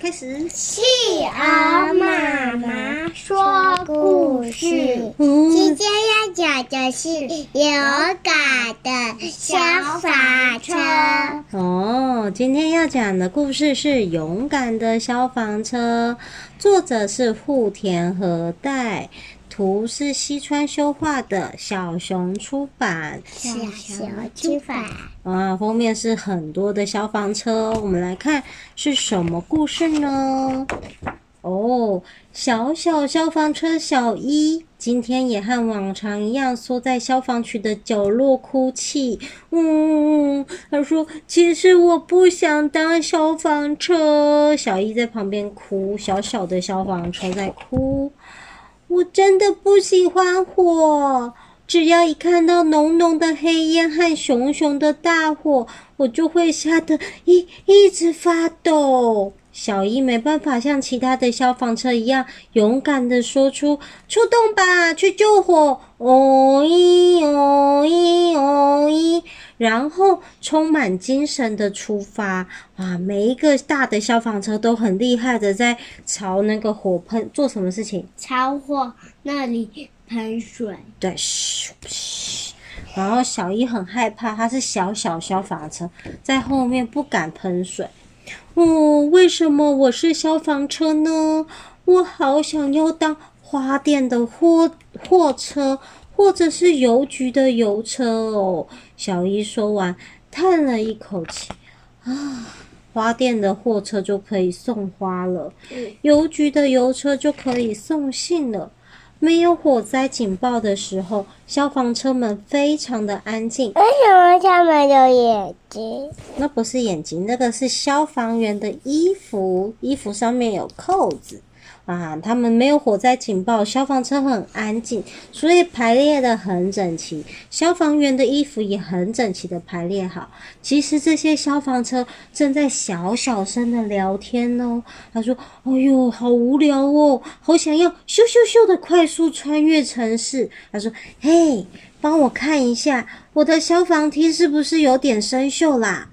开始。企鹅妈妈说故事，今天要讲的是勇敢的消防车。哦，今天要讲的故事是勇敢的消防车，作者是户田和代。图是西川修画的，小熊出版。小熊出版。啊，封面是很多的消防车，我们来看是什么故事呢？哦，小小消防车小一今天也和往常一样缩在消防局的角落哭泣。嗯，他说：“其实我不想当消防车。”小一在旁边哭，小小的消防车在哭。我真的不喜欢火，只要一看到浓浓的黑烟和熊熊的大火，我就会吓得一一直发抖。小一没办法像其他的消防车一样勇敢的说出“出动吧，去救火”，哦咦哦咦哦咦。然后充满精神的出发哇！每一个大的消防车都很厉害的，在朝那个火喷做什么事情？朝火那里喷水。对，嘘嘘。然后小一很害怕，他是小小消防车，在后面不敢喷水。哦，为什么我是消防车呢？我好想要当花店的货货车。或者是邮局的邮车哦。小一说完，叹了一口气，啊，花店的货车就可以送花了，邮局的邮车就可以送信了。没有火灾警报的时候，消防车们非常的安静。为什么他们有眼睛？那不是眼睛，那个是消防员的衣服，衣服上面有扣子。啊，他们没有火灾警报，消防车很安静，所以排列得很整齐。消防员的衣服也很整齐的排列好。其实这些消防车正在小小声的聊天哦。他说：“哎呦，好无聊哦，好想要咻咻咻的快速穿越城市。”他说：“嘿，帮我看一下我的消防梯是不是有点生锈啦？”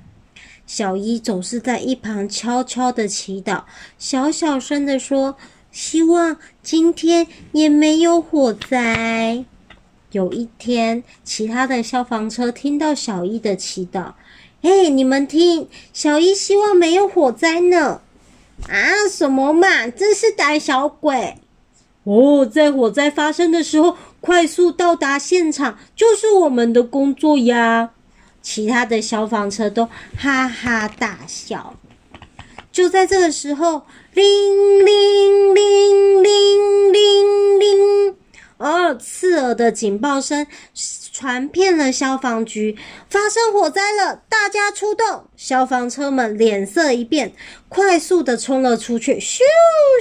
小一总是在一旁悄悄的祈祷，小小声的说。希望今天也没有火灾。有一天，其他的消防车听到小一的祈祷，哎，你们听，小一希望没有火灾呢。啊，什么嘛，真是胆小鬼！哦，在火灾发生的时候，快速到达现场就是我们的工作呀。其他的消防车都哈哈大笑。就在这个时候。铃铃铃铃铃铃！哦，刺耳的警报声传遍了消防局，发生火灾了！大家出动！消防车们脸色一变，快速的冲了出去。咻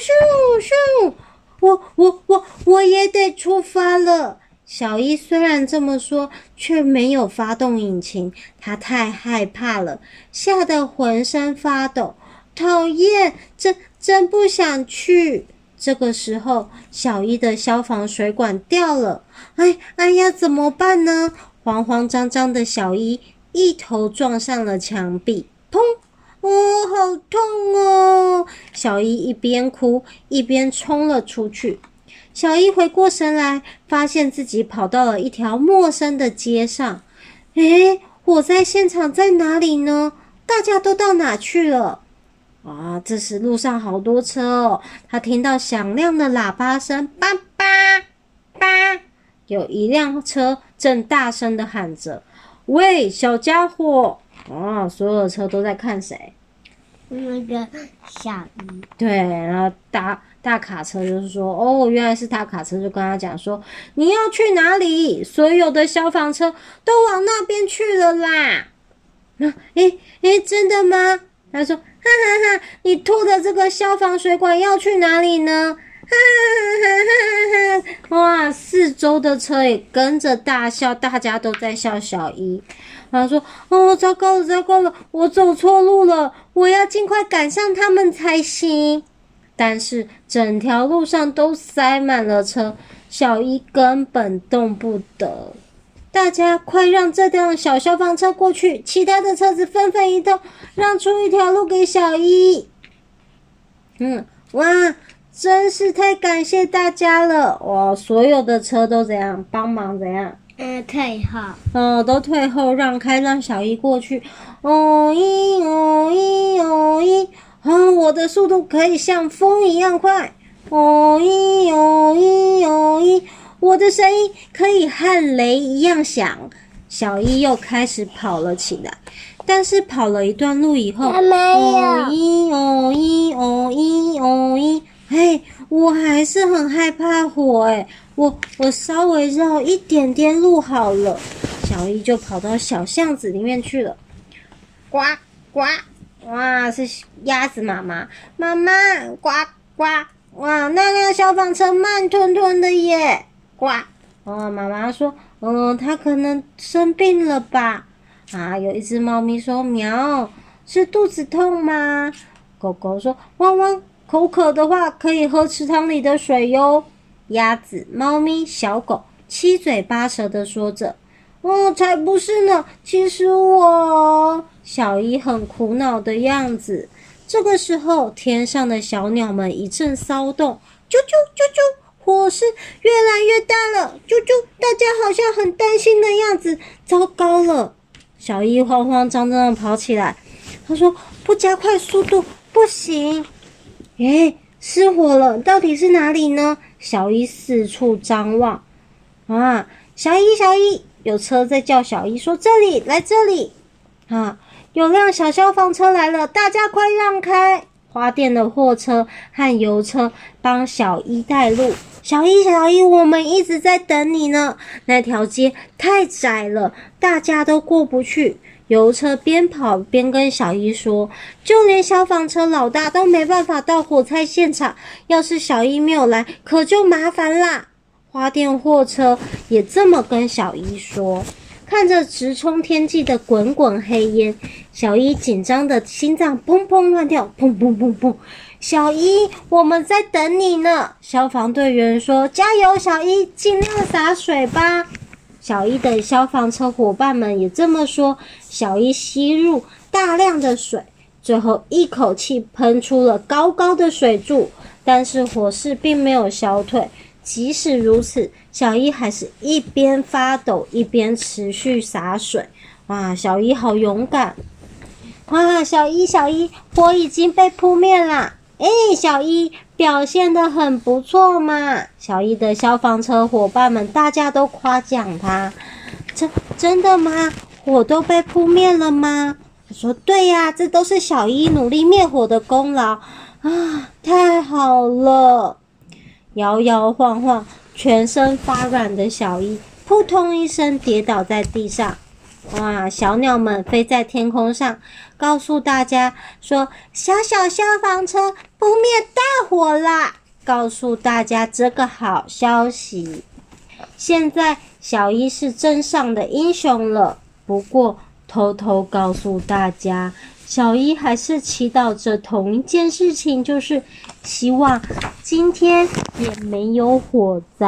咻咻！我我我我也得出发了。小一虽然这么说，却没有发动引擎，他太害怕了，吓得浑身发抖。讨厌，这真不想去。这个时候，小一的消防水管掉了，哎哎呀，怎么办呢？慌慌张张的小一一头撞上了墙壁，砰！哦，好痛哦！小一一边哭一边冲了出去。小一回过神来，发现自己跑到了一条陌生的街上。哎，火灾现场在哪里呢？大家都到哪去了？啊！这时路上好多车哦，他听到响亮的喇叭声，叭叭叭，有一辆车正大声的喊着：“喂，小家伙！”啊，所有的车都在看谁？那个小一。对，然后大大卡车就是说：“哦，原来是大卡车。”就跟他讲说：“你要去哪里？”所有的消防车都往那边去了啦。那，诶诶，真的吗？他说。哈哈哈！你吐的这个消防水管要去哪里呢？哈哈哈哈哈！哇，四周的车也跟着大笑，大家都在笑小一。他说：“哦，糟糕了，糟糕了，我走错路了，我要尽快赶上他们才行。”但是整条路上都塞满了车，小一根本动不得。大家快让这辆小消防车过去！其他的车子纷纷移动，让出一条路给小一。嗯，哇，真是太感谢大家了！哇，所有的车都怎样帮忙怎样？嗯，退后。哦，都退后让开，让小一过去。哦一哦一哦一，啊，我的速度可以像风一样快。哦一哦一哦咦，我的声音可以和雷一样响。小一又开始跑了起来，但是跑了一段路以后。哦一哦一哦一哦一，嘿，我还是很害怕火诶，我我稍微绕一点点路好了。小一就跑到小巷子里面去了。呱呱，哇，是鸭子妈妈，妈妈，呱呱，哇，那辆消防车慢吞吞的耶，呱。哦，妈妈说，嗯，它可能生病了吧？啊，有一只猫咪说，喵，是肚子痛吗？狗狗说，汪汪，口渴的话可以喝池塘里的水哟。鸭子、猫咪、小狗七嘴八舌的说着，哦，才不是呢，其实我……小姨很苦恼的样子。这个时候，天上的小鸟们一阵骚动，啾啾啾啾。火势越来越大了，啾啾！大家好像很担心的样子。糟糕了，小一慌慌张张的跑起来。他说：“不加快速度不行。”诶，失火了，到底是哪里呢？小一四处张望。啊，小一，小一，有车在叫小一说：“这里，来这里。”啊，有辆小消防车来了，大家快让开！花店的货车和油车帮小一带路。小一，小一，我们一直在等你呢。那条街太窄了，大家都过不去。油车边跑边跟小一说：“就连消防车老大都没办法到火灾现场，要是小一没有来，可就麻烦啦。”花店货车也这么跟小一说。看着直冲天际的滚滚黑烟，小一紧张的心脏砰砰乱跳，砰砰砰砰。小一，我们在等你呢。消防队员说：“加油，小一，尽量洒水吧。”小一的消防车伙伴们也这么说。小一吸入大量的水，最后一口气喷出了高高的水柱，但是火势并没有消退。即使如此，小一还是一边发抖一边持续洒水。哇，小一好勇敢！哇，小一，小一，火已经被扑灭了。哎，小一表现得很不错嘛！小一的消防车伙伴们大家都夸奖他。真真的吗？火都被扑灭了吗？他说：“对呀，这都是小一努力灭火的功劳啊！太好了！”摇摇晃晃、全身发软的小伊，扑通一声跌倒在地上。哇！小鸟们飞在天空上，告诉大家说：“小小消防车扑灭大火啦！”告诉大家这个好消息。现在小伊是镇上的英雄了。不过，偷偷告诉大家，小一还是祈祷着同一件事情，就是希望今天也没有火灾。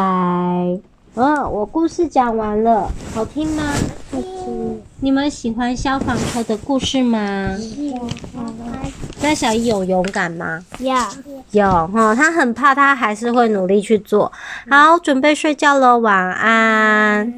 嗯，我故事讲完了，好听吗？好听。你们喜欢消防车的故事吗？喜欢。那小一有勇敢吗？有。有哈，他很怕，他还是会努力去做。好，准备睡觉喽，晚安。